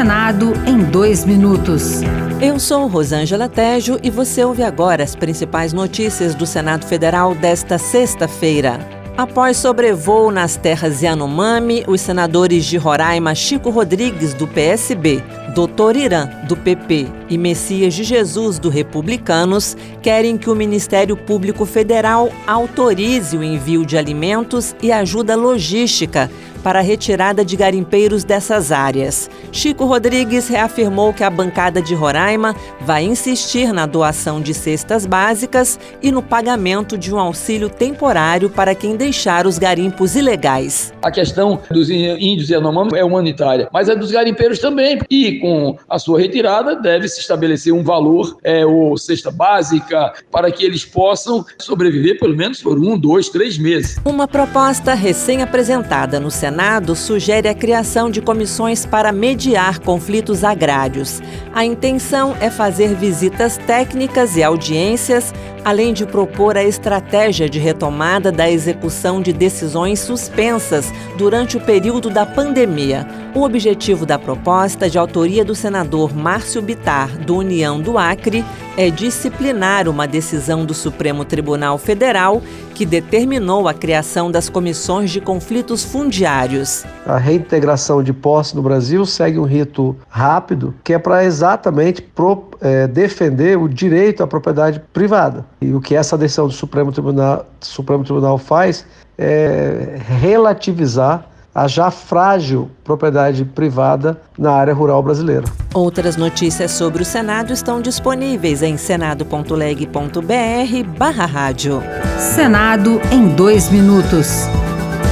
Senado em dois minutos. Eu sou Rosângela Tejo e você ouve agora as principais notícias do Senado Federal desta sexta-feira. Após sobrevoo nas terras Yanomami, os senadores de Roraima Chico Rodrigues, do PSB, Doutor Irã, do PP e Messias de Jesus, do Republicanos, querem que o Ministério Público Federal autorize o envio de alimentos e ajuda logística para a retirada de garimpeiros dessas áreas. Chico Rodrigues reafirmou que a bancada de Roraima vai insistir na doação de cestas básicas e no pagamento de um auxílio temporário para quem deixar os garimpos ilegais. A questão dos índios e Yanomami é humanitária, mas é dos garimpeiros também. E com a sua retirada deve se estabelecer um valor é, ou cesta básica para que eles possam sobreviver pelo menos por um, dois, três meses. Uma proposta recém-apresentada no Senado Senado sugere a criação de comissões para mediar conflitos agrários. A intenção é fazer visitas técnicas e audiências, além de propor a estratégia de retomada da execução de decisões suspensas durante o período da pandemia. O objetivo da proposta, de autoria do senador Márcio Bitar, do União do Acre, é disciplinar uma decisão do Supremo Tribunal Federal que determinou a criação das comissões de conflitos fundiários. A reintegração de posse no Brasil segue um rito rápido, que é para exatamente pro, é, defender o direito à propriedade privada. E o que essa decisão do Supremo Tribunal, Supremo Tribunal faz é relativizar a já frágil propriedade privada na área rural brasileira. Outras notícias sobre o Senado estão disponíveis em senado.leg.br/barra rádio. Senado em dois minutos.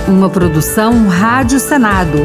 Uma produção Rádio Senado.